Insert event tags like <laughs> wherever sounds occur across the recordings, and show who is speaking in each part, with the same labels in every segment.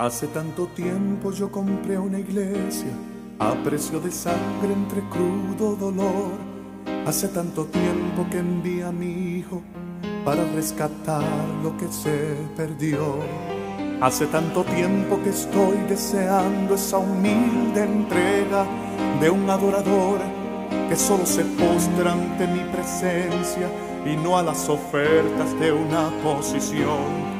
Speaker 1: Hace tanto tiempo yo compré una iglesia a precio de sangre entre crudo dolor. Hace tanto tiempo que envía a mi hijo para rescatar lo que se perdió. Hace tanto tiempo que estoy deseando esa humilde entrega de un adorador que solo se postra ante mi presencia y no a las ofertas de una posición.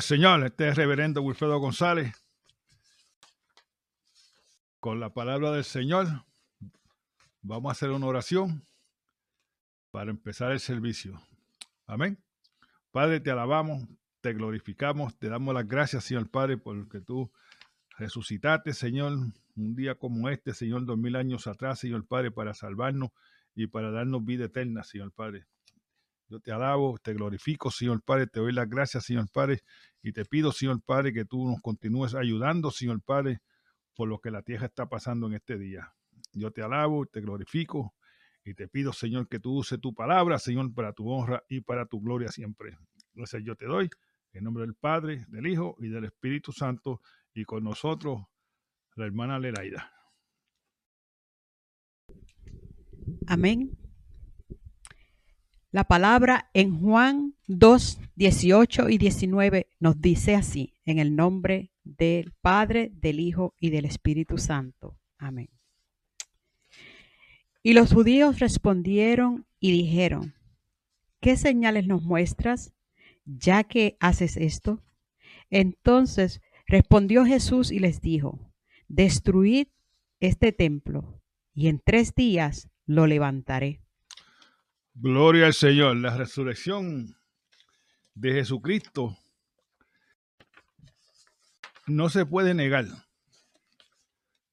Speaker 2: Señor. Este es reverendo Wilfredo González. Con la palabra del Señor, vamos a hacer una oración para empezar el servicio. Amén. Padre, te alabamos, te glorificamos, te damos las gracias, Señor Padre, por que tú resucitaste, Señor, un día como este, Señor, dos mil años atrás, Señor Padre, para salvarnos y para darnos vida eterna, Señor Padre. Yo te alabo, te glorifico, Señor Padre, te doy las gracias, Señor Padre, y te pido, Señor Padre, que tú nos continúes ayudando, Señor Padre, por lo que la tierra está pasando en este día. Yo te alabo, te glorifico y te pido, Señor, que tú uses tu palabra, Señor, para tu honra y para tu gloria siempre. Gracias yo te doy, en nombre del Padre, del Hijo y del Espíritu Santo, y con nosotros la hermana Leraida.
Speaker 3: Amén. La palabra en Juan 2, 18 y 19 nos dice así, en el nombre del Padre, del Hijo y del Espíritu Santo. Amén. Y los judíos respondieron y dijeron, ¿qué señales nos muestras ya que haces esto? Entonces respondió Jesús y les dijo, destruid este templo y en tres días lo levantaré.
Speaker 2: Gloria al Señor. La resurrección de Jesucristo no se puede negar.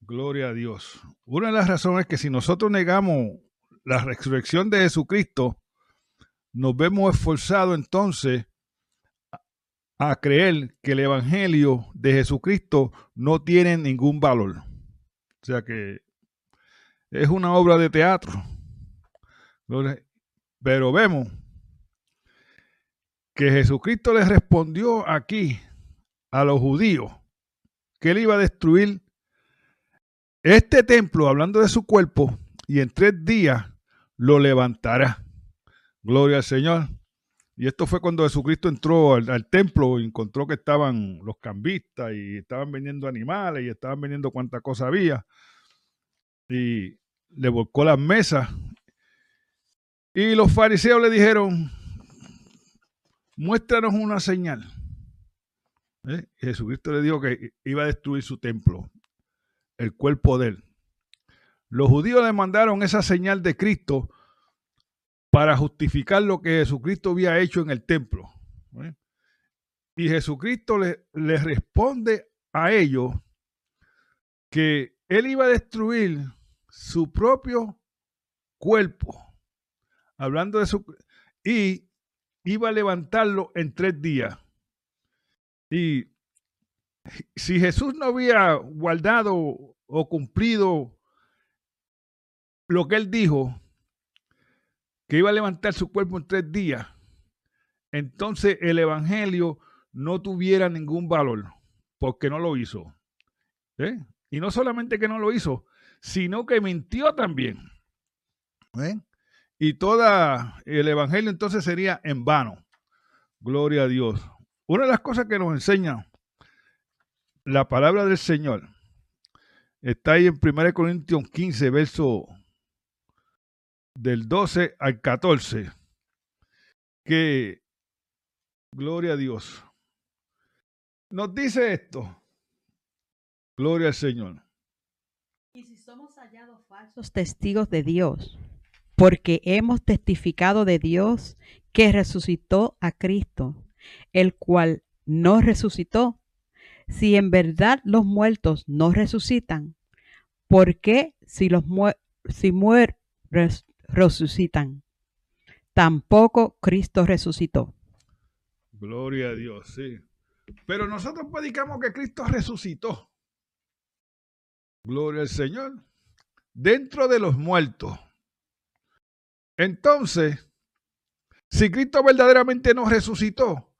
Speaker 2: Gloria a Dios. Una de las razones es que si nosotros negamos la resurrección de Jesucristo, nos vemos esforzados entonces a creer que el Evangelio de Jesucristo no tiene ningún valor. O sea que es una obra de teatro. Pero vemos que Jesucristo les respondió aquí a los judíos que él iba a destruir este templo, hablando de su cuerpo, y en tres días lo levantará. Gloria al Señor. Y esto fue cuando Jesucristo entró al, templo y encontró que estaban los cambistas y estaban vendiendo animales y estaban vendiendo cuánta cosa había. Y le volcó las mesas y los fariseos le dijeron, muéstranos una señal. ¿Eh? Jesucristo le dijo que iba a destruir su templo, el cuerpo de él. Los judíos le mandaron esa señal de Cristo para justificar lo que Jesucristo había hecho en el templo. ¿eh? Y Jesucristo le, le responde a ellos que él iba a destruir su propio cuerpo hablando de su... Y iba a levantarlo en tres días. Y si Jesús no había guardado o cumplido lo que él dijo, que iba a levantar su cuerpo en tres días, entonces el Evangelio no tuviera ningún valor, porque no lo hizo. ¿Eh? Y no solamente que no lo hizo, sino que mintió también. ¿Eh? Y todo el Evangelio entonces sería en vano. Gloria a Dios. Una de las cosas que nos enseña la palabra del Señor está ahí en 1 Corintios 15, verso del 12 al 14, que, gloria a Dios, nos dice esto, gloria al Señor.
Speaker 3: Y si somos hallados falsos testigos de Dios, porque hemos testificado de Dios que resucitó a Cristo, el cual no resucitó. Si en verdad los muertos no resucitan, ¿por qué si los si muer resucitan? Tampoco Cristo resucitó.
Speaker 2: Gloria a Dios, sí. Pero nosotros predicamos que Cristo resucitó. Gloria al Señor. Dentro de los muertos. Entonces, si Cristo verdaderamente nos resucitó,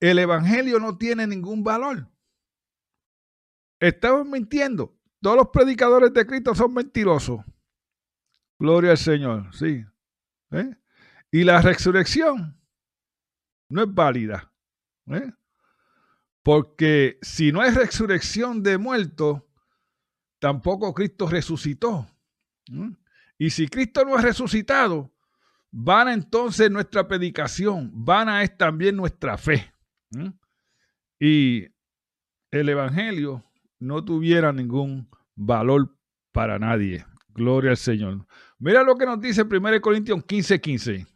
Speaker 2: el Evangelio no tiene ningún valor. Estamos mintiendo. Todos los predicadores de Cristo son mentirosos. Gloria al Señor, sí. ¿Eh? Y la resurrección no es válida. ¿eh? Porque si no hay resurrección de muertos, tampoco Cristo resucitó. Y si Cristo no es resucitado, van entonces nuestra predicación, vana es también nuestra fe. Y el Evangelio no tuviera ningún valor para nadie. Gloria al Señor. Mira lo que nos dice 1 Corintios 15, 15.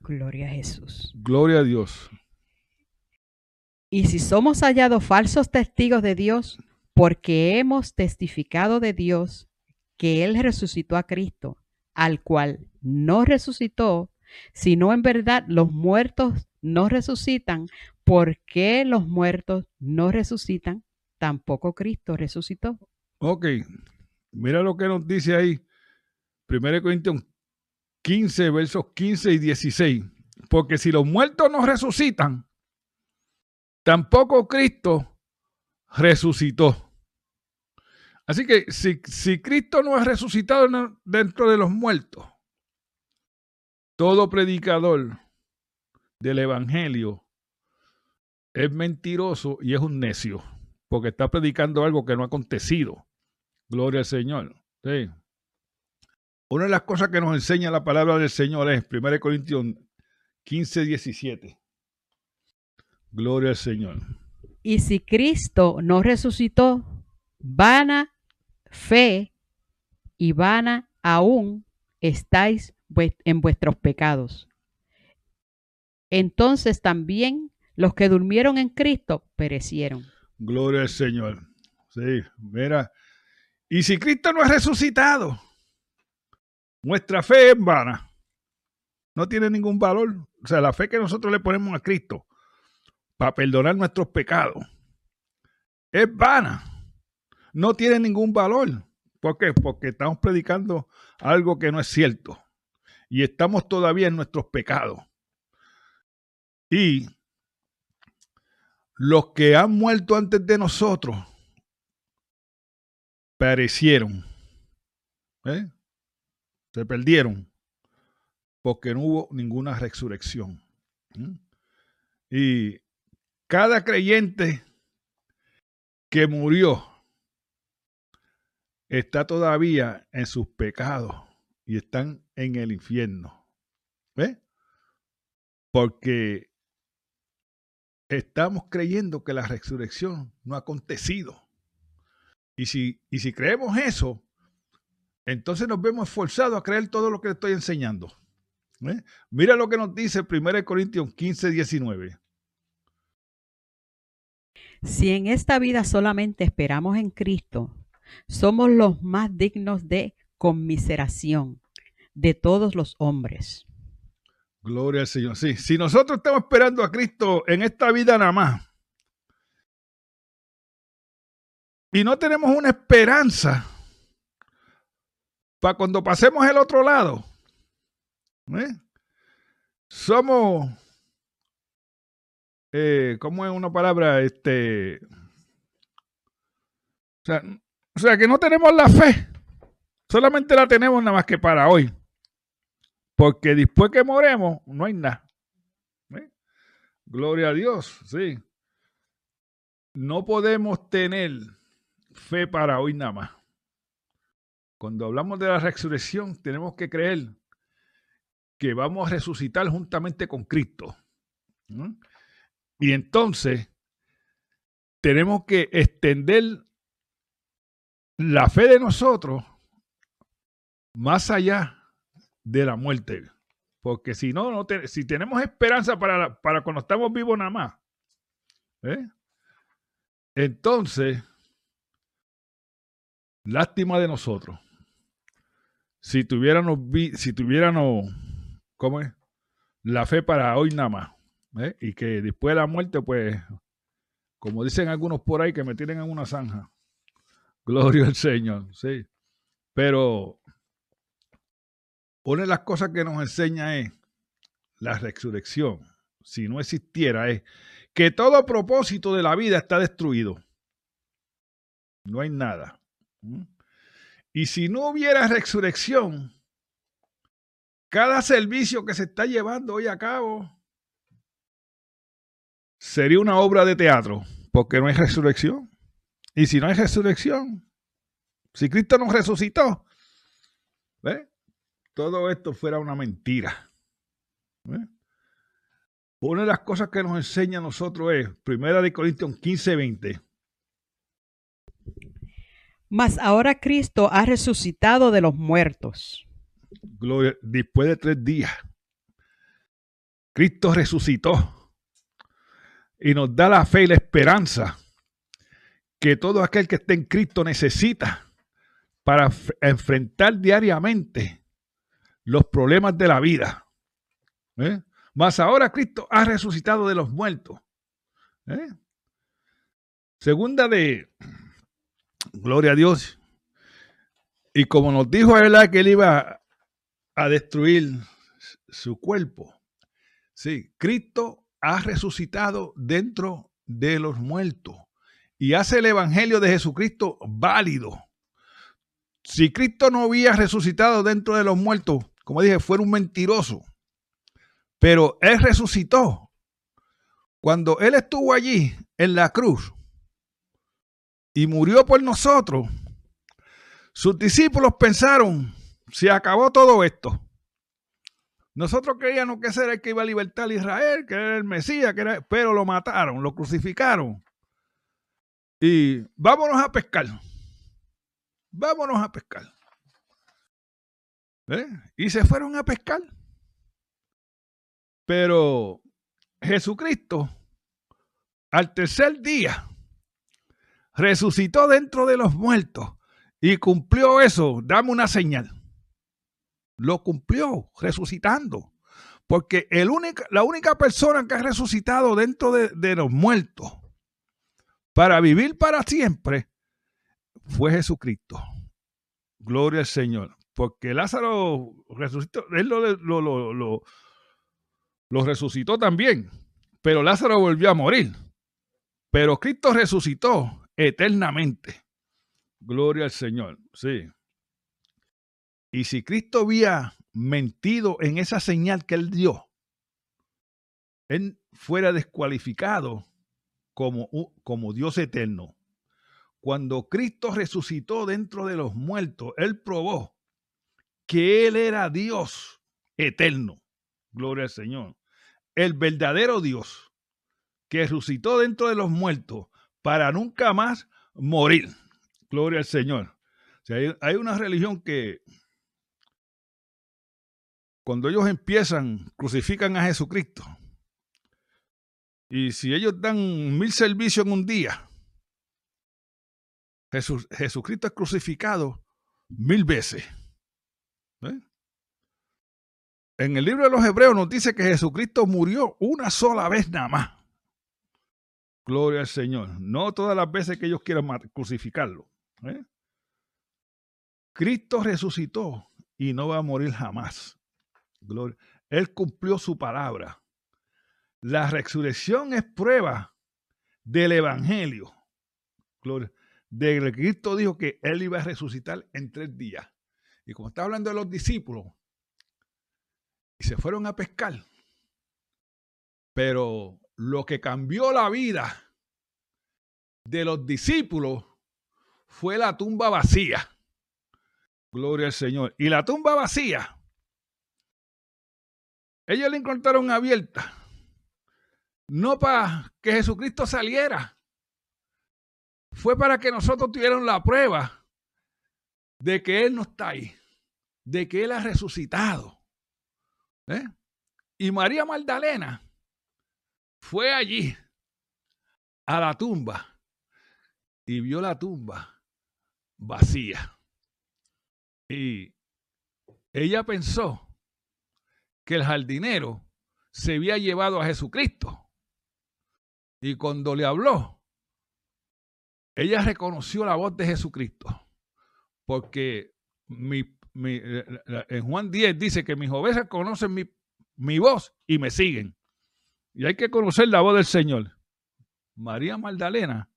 Speaker 3: Gloria a Jesús.
Speaker 2: Gloria a Dios.
Speaker 3: Y si somos hallados falsos testigos de Dios, porque hemos testificado de Dios que Él resucitó a Cristo, al cual no resucitó, sino en verdad los muertos no resucitan, ¿por qué los muertos no resucitan? Tampoco Cristo resucitó.
Speaker 2: Ok, mira lo que nos dice ahí, 1 Corintios 15, versos 15 y 16. Porque si los muertos no resucitan, tampoco Cristo resucitó. Así que si, si Cristo no es resucitado dentro de los muertos, todo predicador del Evangelio es mentiroso y es un necio, porque está predicando algo que no ha acontecido. Gloria al Señor. Una de las cosas que nos enseña la palabra del Señor es 1 Corintios 15, 17. Gloria al Señor.
Speaker 3: Y si Cristo no resucitó, vana fe y vana aún estáis en vuestros pecados. Entonces también los que durmieron en Cristo perecieron.
Speaker 2: Gloria al Señor. Sí, mira. Y si Cristo no es resucitado, nuestra fe es vana. No tiene ningún valor. O sea, la fe que nosotros le ponemos a Cristo para perdonar nuestros pecados es vana no tiene ningún valor. ¿Por qué? Porque estamos predicando algo que no es cierto. Y estamos todavía en nuestros pecados. Y los que han muerto antes de nosotros perecieron. ¿eh? Se perdieron. Porque no hubo ninguna resurrección. Y cada creyente que murió está todavía en sus pecados y están en el infierno. ¿Ves? Porque estamos creyendo que la resurrección no ha acontecido. Y si, y si creemos eso, entonces nos vemos esforzados a creer todo lo que estoy enseñando. Mira lo que nos dice 1 Corintios 15, 19.
Speaker 3: Si en esta vida solamente esperamos en Cristo, somos los más dignos de conmiseración de todos los hombres.
Speaker 2: Gloria al Señor. Sí, si nosotros estamos esperando a Cristo en esta vida nada más y no tenemos una esperanza para cuando pasemos el otro lado, ¿eh? somos, eh, ¿cómo es una palabra? Este, o sea, o sea, que no tenemos la fe, solamente la tenemos nada más que para hoy, porque después que moremos no hay nada. ¿eh? Gloria a Dios, sí. No podemos tener fe para hoy nada más. Cuando hablamos de la resurrección, tenemos que creer que vamos a resucitar juntamente con Cristo. Y entonces tenemos que extender la fe de nosotros más allá de la muerte. Porque si no, no si tenemos esperanza para, para cuando estamos vivos nada más, ¿eh? entonces, lástima de nosotros si tuviéramos, si tuviéramos, ¿cómo es? La fe para hoy nada más. ¿eh? Y que después de la muerte, pues, como dicen algunos por ahí, que me tienen en una zanja. Gloria al Señor, sí. Pero una de las cosas que nos enseña es la resurrección. Si no existiera, es que todo propósito de la vida está destruido. No hay nada. Y si no hubiera resurrección, cada servicio que se está llevando hoy a cabo sería una obra de teatro, porque no hay resurrección. Y si no hay resurrección, si Cristo nos resucitó, todo esto fuera una mentira. Una de las cosas que nos enseña a nosotros es, Primera de Corintios 15, 20.
Speaker 3: Mas ahora Cristo ha resucitado de los muertos.
Speaker 2: Gloria, después de tres días, Cristo resucitó y nos da la fe y la esperanza que todo aquel que esté en Cristo necesita para enfrentar diariamente los problemas de la vida. ¿Eh? Mas ahora Cristo ha resucitado de los muertos. ¿Eh? Segunda de Gloria a Dios. Y como nos dijo él que él iba a destruir su cuerpo, sí, Cristo ha resucitado dentro de los muertos y hace el evangelio de Jesucristo válido. Si Cristo no había resucitado dentro de los muertos, como dije, fuera un mentiroso. Pero Él resucitó. Cuando Él estuvo allí en la cruz, y murió por nosotros, sus discípulos pensaron, se acabó todo esto. Nosotros creíamos que ese era el que iba a libertar a Israel, que era el Mesías, que era, pero lo mataron, lo crucificaron. Y vámonos a pescar. Vámonos a pescar. ¿Eh? Y se fueron a pescar. Pero Jesucristo, al tercer día, resucitó dentro de los muertos y cumplió eso. Dame una señal. Lo cumplió resucitando. Porque el la única persona que ha resucitado dentro de, de los muertos para vivir para siempre fue Jesucristo. Gloria al Señor. Porque Lázaro resucitó, él lo, lo, lo, resucitó también, pero Lázaro volvió a morir. Pero Cristo resucitó eternamente. Gloria al Señor, sí. Y si Cristo había mentido en esa señal que él dio, él fuera descualificado como, como Dios eterno. Cuando Cristo resucitó dentro de los muertos, él probó que él era Dios eterno. Gloria al Señor. El verdadero Dios que resucitó dentro de los muertos para nunca más morir. Gloria al Señor. hay, una religión que cuando ellos empiezan, crucifican a Jesucristo. Y si ellos dan mil servicios en un día, Jesucristo es crucificado mil veces. ¿Eh? En el libro de los Hebreos nos dice que Jesucristo murió una sola vez nada más. Gloria al Señor. No todas las veces que ellos quieran crucificarlo. ¿eh? Cristo resucitó y no va a morir jamás. Gloria. Él cumplió su palabra. La resurrección es prueba del Evangelio. Gloria. De Cristo dijo que Él iba a resucitar en tres días. Y como está hablando de los discípulos, y se fueron a pescar. Pero lo que cambió la vida de los discípulos fue la tumba vacía. Gloria al Señor. Y la tumba vacía, ellos la encontraron abierta. No para que Jesucristo saliera. Fue para que nosotros tuviéramos la prueba de que Él no está ahí. De que Él ha resucitado. ¿Eh? Y María Magdalena fue allí a la tumba y vio la tumba vacía. Y ella pensó que el jardinero se había llevado a Jesucristo. Y cuando le habló, ella reconoció la voz de Jesucristo. Porque mi, en Juan 10 dice que mis ovejas conocen mi, mi voz y me siguen. Y hay que conocer la voz del Señor. María Magdalena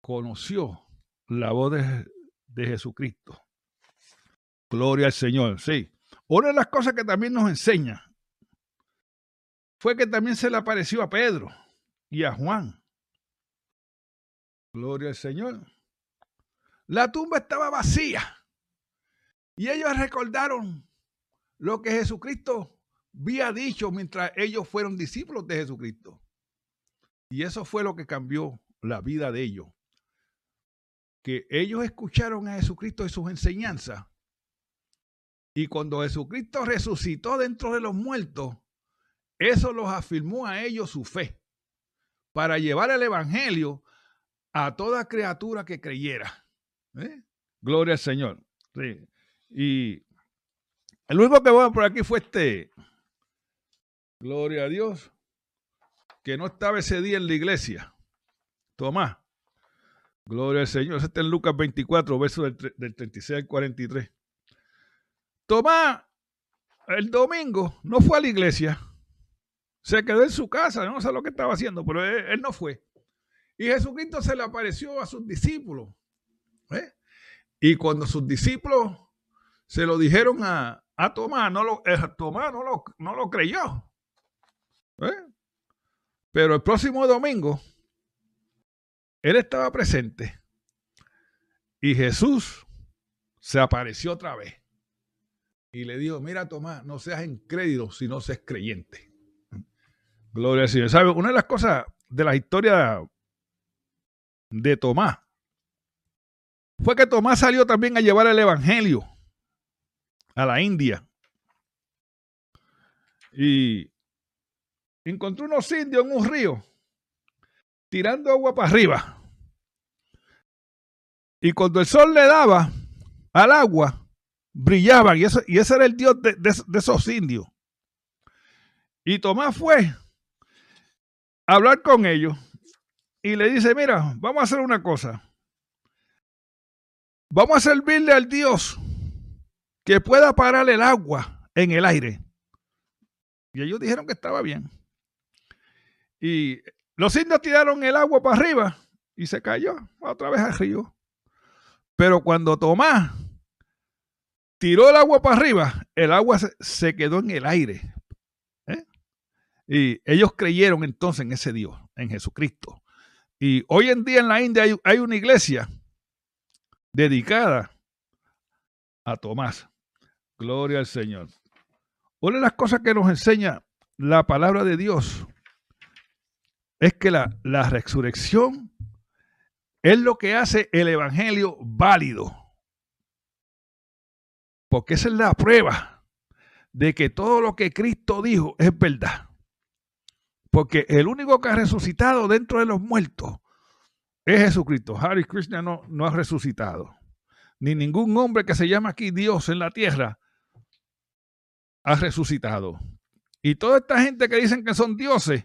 Speaker 2: conoció la voz de, Jesucristo. Gloria al Señor, sí. Una de las cosas que también nos enseña fue que también se le apareció a Pedro y a Juan. Gloria al Señor. La tumba estaba vacía. Y ellos recordaron lo que Jesucristo había dicho mientras ellos fueron discípulos de Jesucristo. Y eso fue lo que cambió la vida de ellos. Que ellos escucharon a Jesucristo y sus enseñanzas. Y cuando Jesucristo resucitó dentro de los muertos, eso los afirmó a ellos su fe para llevar el Evangelio a toda criatura que creyera. ¿Eh? Gloria al Señor. Y el único que voy por aquí fue este, gloria a Dios, que no estaba ese día en la iglesia. Tomás. Gloria al Señor. Ese está en Lucas 24, verso del, 36 al 43. Tomás, el domingo, no fue a la iglesia. Se quedó en su casa, no sé lo que estaba haciendo, pero él, no fue. Y Jesucristo se le apareció a sus discípulos. ¿eh? Y cuando sus discípulos se lo dijeron a, Tomás, no lo, eh, Tomás no lo, no lo creyó. ¿Eh? Pero el próximo domingo, él estaba presente y Jesús se apareció otra vez y le dijo, mira Tomás, no seas incrédulo si no seas creyente. Gloria al Señor. ¿Sabe? Una de las cosas de la historia de Tomás fue que Tomás salió también a llevar el Evangelio a la India. Y encontró unos indios en un río tirando agua para arriba. Y cuando el sol le daba al agua, brillaban. Y, eso, y ese era el Dios de, de esos indios. Y Tomás fue hablar con ellos y le dice, mira, vamos a hacer una cosa. Vamos a servirle al Dios que pueda parar el agua en el aire. Y ellos dijeron que estaba bien. Y los indios tiraron el agua para arriba y se cayó otra vez al río. Pero cuando Tomás tiró el agua para arriba, el agua se, quedó en el aire. Y ellos creyeron entonces en ese Dios, en Jesucristo. Y hoy en día en la India hay, hay una iglesia dedicada a Tomás. Gloria al Señor. Una de las cosas que nos enseña la palabra de Dios es que la, la resurrección es lo que hace el Evangelio válido. Porque esa es la prueba de que todo lo que Cristo dijo es verdad. Porque el único que ha resucitado dentro de los muertos es Jesucristo. Harry Krishna no, no ha resucitado. Ni ningún hombre que se llama aquí Dios en la tierra ha resucitado. Y toda esta gente que dicen que son dioses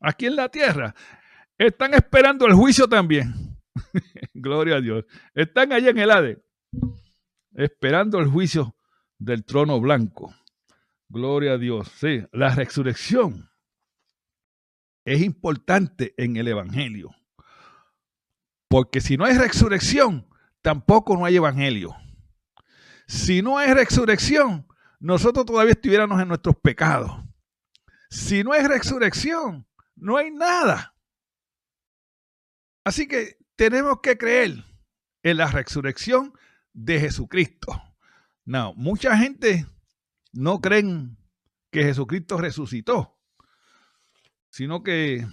Speaker 2: aquí en la tierra, están esperando el juicio también. <laughs> Gloria a Dios. Están allá en el Hades. esperando el juicio del trono blanco. Gloria a Dios. Sí, la resurrección es importante en el Evangelio. Porque si no hay resurrección, tampoco no hay Evangelio. Si no hay resurrección, nosotros todavía estuviéramos en nuestros pecados. Si no hay resurrección, no hay nada. Así que tenemos que creer en la resurrección de Jesucristo. No, mucha gente no creen que Jesucristo resucitó, sino que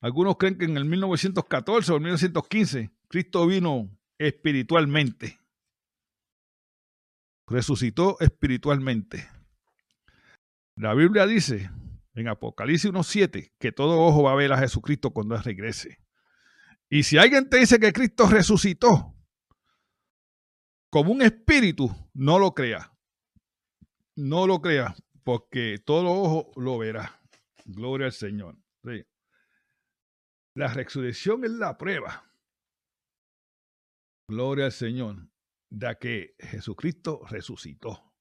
Speaker 2: algunos creen que en el 1914 o el 1915 Cristo vino espiritualmente. Resucitó espiritualmente. La Biblia dice en Apocalipsis 1.7 que todo ojo va a ver a Jesucristo cuando Él regrese. Y si alguien te dice que Cristo resucitó como un espíritu, no lo crea. No lo crea, porque todo ojo lo verá. Gloria al Señor. La resurrección es la prueba. Gloria al Señor. De que Jesucristo resucitó.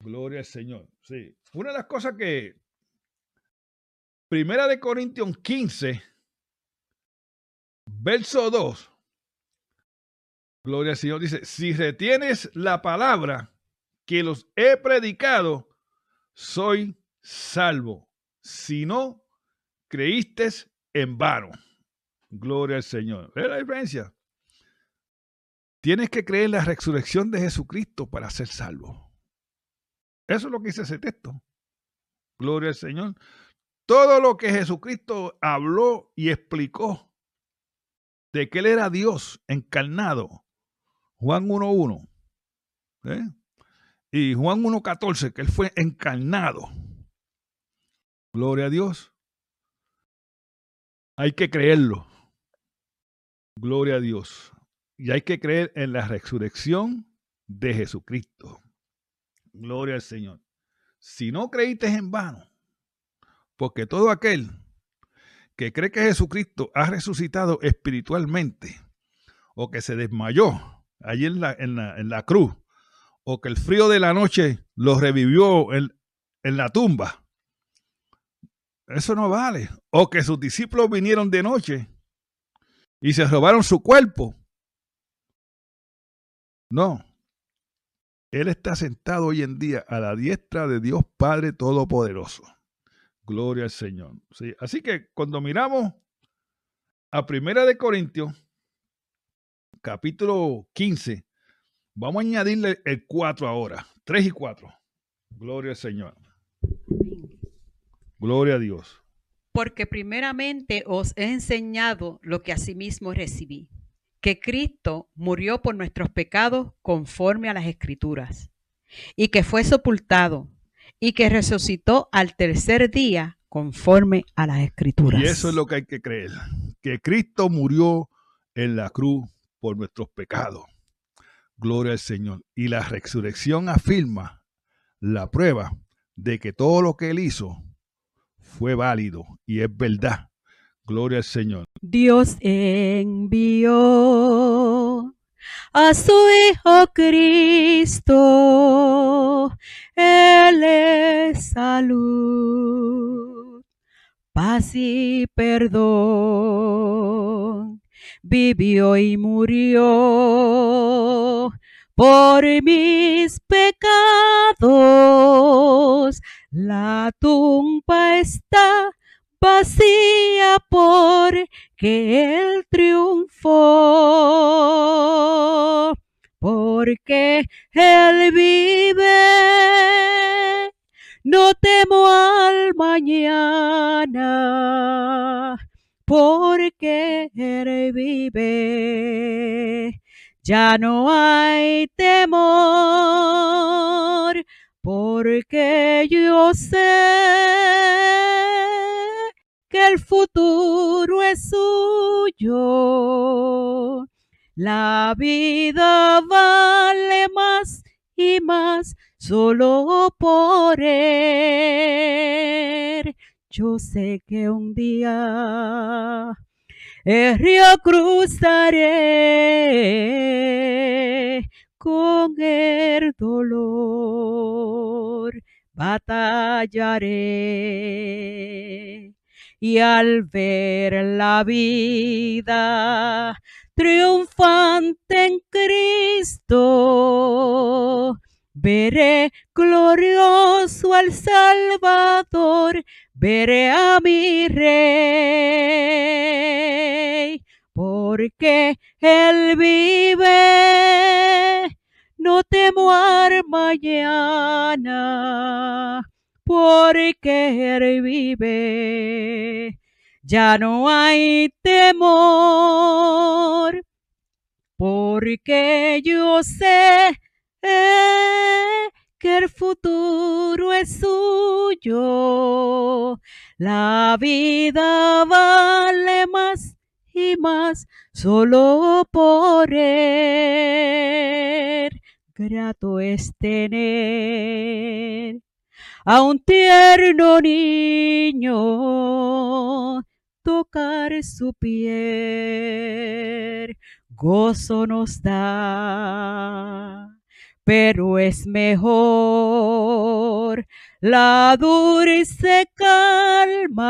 Speaker 2: Gloria al Señor. Sí. Una de las cosas que Primera de Corintios 15, verso 2. Gloria al Señor. Dice, si retienes la palabra que los he predicado, soy salvo. Si no, creíste en vano. Gloria al Señor. ¿Ves la diferencia? Tienes que creer en la resurrección de Jesucristo para ser salvo. Eso es lo que dice ese texto. Gloria al Señor. Todo lo que Jesucristo habló y explicó de que Él era Dios encarnado. Juan 1.1. ¿eh? Y Juan 1.14, que Él fue encarnado. Gloria a Dios. Hay que creerlo. Gloria a Dios. Y hay que creer en la resurrección de Jesucristo. Gloria al Señor. Si no creíste en vano, porque todo aquel que cree que Jesucristo ha resucitado espiritualmente, o que se desmayó allí en la, en la, cruz, o que el frío de la noche lo revivió en, en la tumba, eso no vale. O que sus discípulos vinieron de noche y se robaron su cuerpo. No. Él está sentado hoy en día a la diestra de Dios Padre Todopoderoso. Gloria al Señor. Sí, así que cuando miramos a Primera de Corintios, capítulo 15, vamos a añadirle el 4 ahora, 3 y 4. Gloria al Señor. Gloria a Dios.
Speaker 3: Porque primeramente os he enseñado lo que asimismo recibí, que Cristo murió por nuestros pecados conforme a las escrituras, y que fue sepultado y que resucitó al tercer día conforme a las escrituras.
Speaker 2: Y eso es lo que hay que creer, que Cristo murió en la cruz por nuestros pecados. Gloria al Señor. Y la resurrección afirma la prueba de que todo lo que él hizo fue válido y es verdad. Gloria al Señor.
Speaker 3: Dios envió a su Hijo Cristo. Él es salud, paz y perdón. Vivió y murió por mis pecados. La tumba está vacía porque Él triunfó, porque Él vive. No temo al mañana, porque Él vive. Ya no hay temor, porque yo sé que el futuro es suyo. La vida vale más y más solo por él. Yo sé que un día el río cruzaré con el dolor batallaré. Y al ver la vida triunfante en Cristo, veré glorioso al Salvador, veré a mi Rey porque Él vive. No temo mañana, porque Él vive. Ya no hay temor, porque yo sé que el futuro es suyo. La vida vale más y más solo por él. Grato es tener a un tierno niño, tocar su piel, gozo nos da, pero es mejor la dulce calma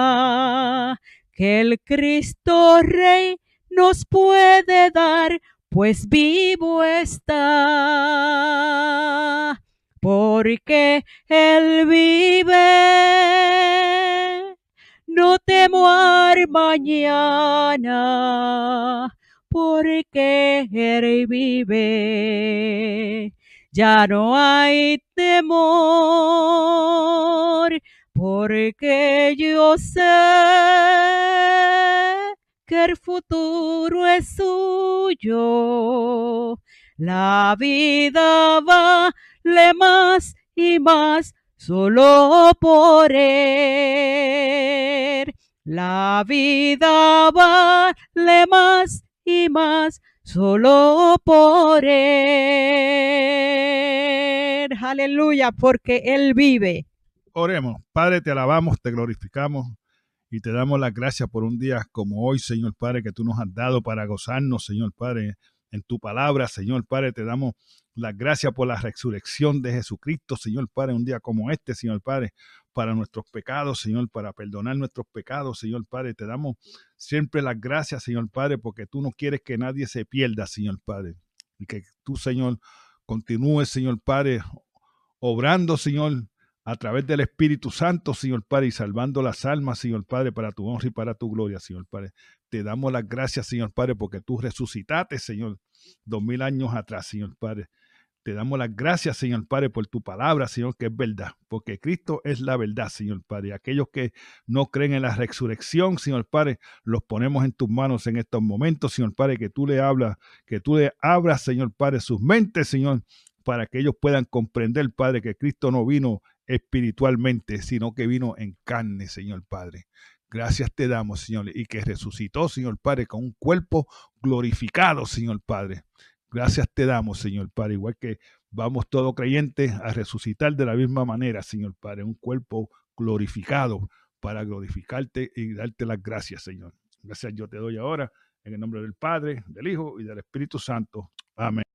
Speaker 3: que el Cristo Rey nos puede dar, pues vivo está, porque Él vive. No temo al mañana, porque Él vive. Ya no hay temor, porque yo sé que el futuro es suyo. La vida vale más y más solo por él. La vida vale más y más solo por él. Aleluya, porque él vive.
Speaker 2: Oremos. Padre, te alabamos, te glorificamos y te damos las gracias por un día como hoy, Señor Padre, que tú nos has dado para gozarnos, Señor Padre, en tu palabra, Señor Padre. Te damos las gracias por la resurrección de Jesucristo, Señor Padre, un día como este, Señor Padre, para nuestros pecados, Señor, para perdonar nuestros pecados, Señor Padre. Te damos siempre las gracias, Señor Padre, porque tú no quieres que nadie se pierda, Señor Padre. Y que tú, Señor, continúes, Señor Padre, obrando, Señor, a través del Espíritu Santo, Señor Padre, y salvando las almas, Señor Padre, para tu honra y para tu gloria, Señor Padre. Te damos las gracias, Señor Padre, porque tú resucitaste, Señor, dos mil años atrás, Señor Padre. Te damos las gracias, Señor Padre, por tu palabra, Señor, que es verdad, porque Cristo es la verdad, Señor Padre. Aquellos que no creen en la resurrección, Señor Padre, los ponemos en tus manos en estos momentos, Señor Padre, que tú le hablas, que tú le abras, Señor Padre, sus mentes, Señor, para que ellos puedan comprender, Padre, que Cristo no vino espiritualmente, sino que vino en carne, Señor Padre. Gracias te damos, Señor, y que resucitó, Señor Padre, con un cuerpo glorificado, Señor Padre. Gracias te damos, Señor Padre, igual que vamos todos creyentes a resucitar de la misma manera, Señor Padre, un cuerpo glorificado para glorificarte y darte las gracias, Señor. Gracias yo te doy ahora en el nombre del Padre, del Hijo y del Espíritu Santo. Amén.